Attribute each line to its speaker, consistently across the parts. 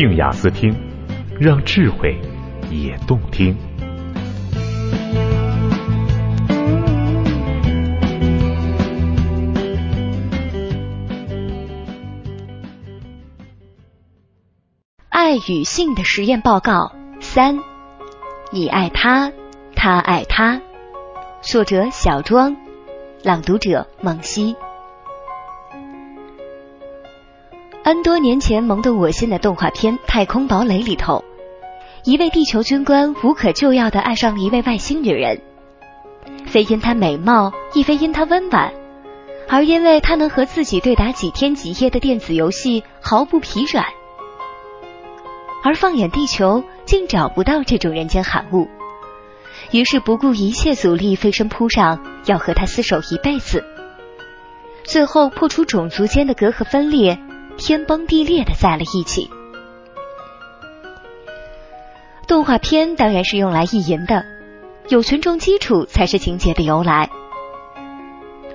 Speaker 1: 静雅思听，让智慧也动听。
Speaker 2: 爱与性的实验报告三：你爱他，他爱他。作者：小庄，朗读者：梦溪。N 多年前萌动我心的动画片《太空堡垒》里头，一位地球军官无可救药的爱上了一位外星女人，非因她美貌，亦非因她温婉，而因为她能和自己对打几天几夜的电子游戏毫不疲软。而放眼地球，竟找不到这种人间罕物，于是不顾一切阻力飞身扑上，要和他厮守一辈子。最后破除种族间的隔阂分裂。天崩地裂的在了一起。动画片当然是用来意淫的，有群众基础才是情节的由来。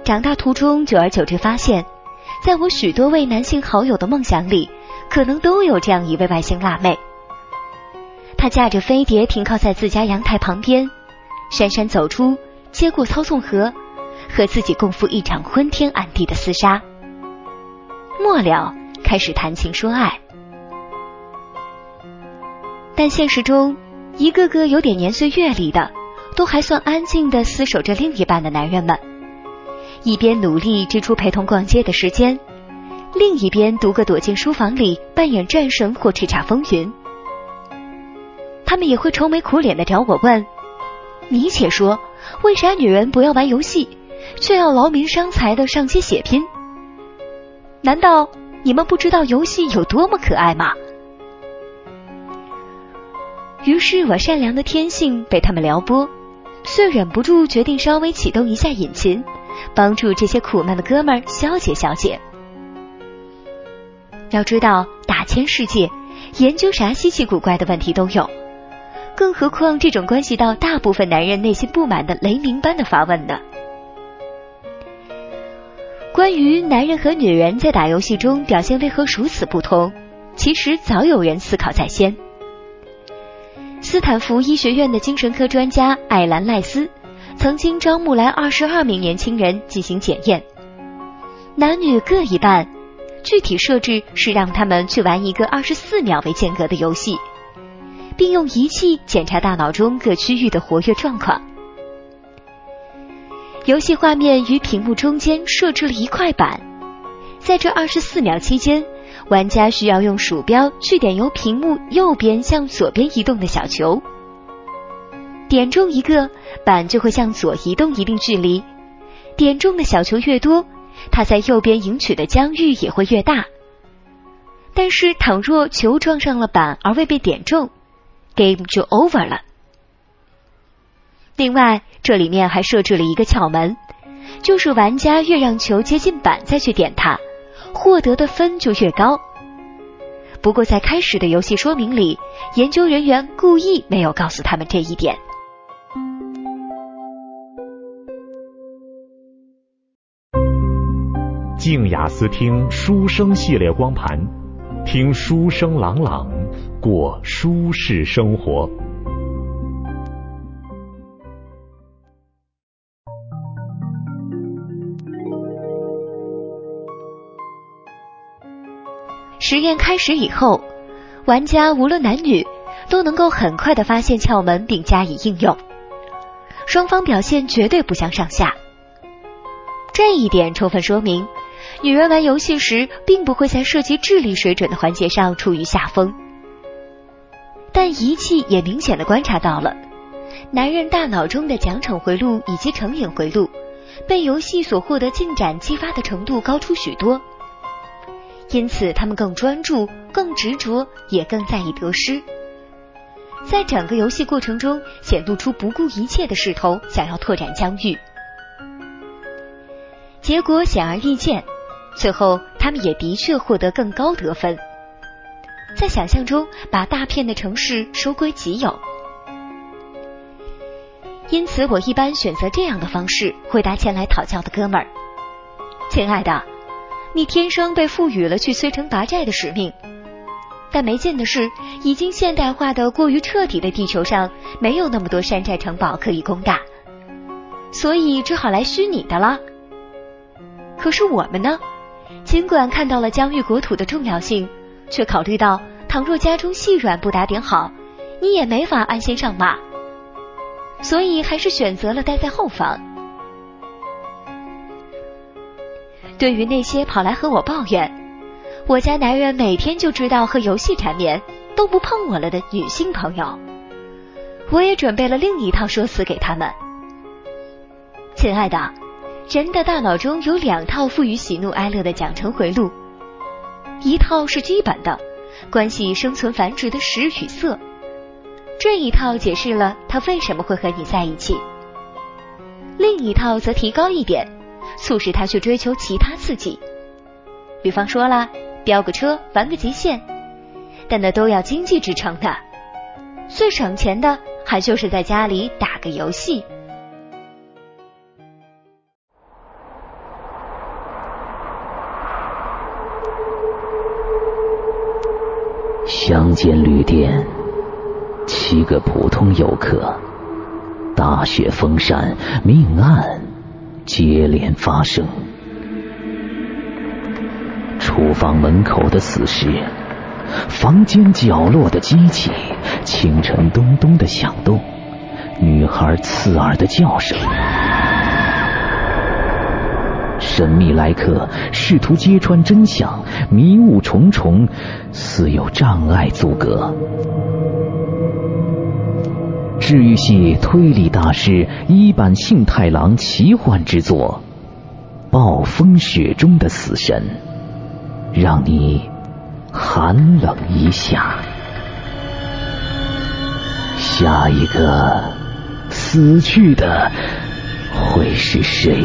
Speaker 2: 长大途中，久而久之发现，在我许多位男性好友的梦想里，可能都有这样一位外星辣妹。她驾着飞碟停靠在自家阳台旁边，姗姗走出，接过操纵盒，和自己共赴一场昏天暗地的厮杀。末了。开始谈情说爱，但现实中，一个个有点年岁阅历的，都还算安静的厮守着另一半的男人们，一边努力支出陪同逛街的时间，另一边独个躲进书房里扮演战神或叱咤风云。他们也会愁眉苦脸的找我问：“你且说，为啥女人不要玩游戏，却要劳民伤财的上街血拼？难道？”你们不知道游戏有多么可爱吗？于是我善良的天性被他们撩拨，遂忍不住决定稍微启动一下引擎，帮助这些苦难的哥们儿消解消解。要知道，大千世界，研究啥稀奇古怪的问题都有，更何况这种关系到大部分男人内心不满的雷鸣般的发问呢？关于男人和女人在打游戏中表现为何如此不同，其实早有人思考在先。斯坦福医学院的精神科专家艾兰赖斯曾经招募来二十二名年轻人进行检验，男女各一半，具体设置是让他们去玩一个二十四秒为间隔的游戏，并用仪器检查大脑中各区域的活跃状况。游戏画面与屏幕中间设置了一块板，在这二十四秒期间，玩家需要用鼠标去点由屏幕右边向左边移动的小球，点中一个板就会向左移动一定距离，点中的小球越多，它在右边赢取的疆域也会越大。但是，倘若球撞上了板而未被点中，game 就 over 了。另外，这里面还设置了一个窍门，就是玩家越让球接近板再去点它，获得的分就越高。不过在开始的游戏说明里，研究人员故意没有告诉他们这一点。
Speaker 1: 静雅思听书声系列光盘，听书声朗朗，过舒适生活。
Speaker 2: 实验开始以后，玩家无论男女都能够很快的发现窍门并加以应用，双方表现绝对不相上下。这一点充分说明，女人玩游戏时并不会在涉及智力水准的环节上处于下风。但仪器也明显的观察到了，男人大脑中的奖惩回路以及成瘾回路，被游戏所获得进展激发的程度高出许多。因此，他们更专注、更执着，也更在意得失。在整个游戏过程中，显露出不顾一切的势头，想要拓展疆域。结果显而易见，最后他们也的确获得更高得分，在想象中把大片的城市收归己有。因此，我一般选择这样的方式回答前来讨教的哥们儿：“亲爱的。”你天生被赋予了去摧城拔寨的使命，但没劲的是，已经现代化的过于彻底的地球上，没有那么多山寨城堡可以攻打，所以只好来虚拟的了。可是我们呢？尽管看到了疆域国土的重要性，却考虑到倘若家中细软不打点好，你也没法安心上马，所以还是选择了待在后方。对于那些跑来和我抱怨，我家男人每天就知道和游戏缠绵，都不碰我了的女性朋友，我也准备了另一套说辞给他们。亲爱的。人的大脑中有两套赋予喜怒哀乐的奖惩回路，一套是基本的，关系生存繁殖的食与色，这一套解释了他为什么会和你在一起；另一套则提高一点，促使他去追求其他刺激，比方说啦，飙个车，玩个极限，但那都要经济支撑的，最省钱的还就是在家里打个游戏。
Speaker 3: 乡间旅店，七个普通游客，大雪封山，命案接连发生。厨房门口的死尸，房间角落的机器，清晨咚咚的响动，女孩刺耳的叫声。神秘来客试图揭穿真相，迷雾重重，似有障碍阻隔。治愈系推理大师一坂幸太郎奇幻之作《暴风雪中的死神》，让你寒冷一下。下一个死去的会是谁？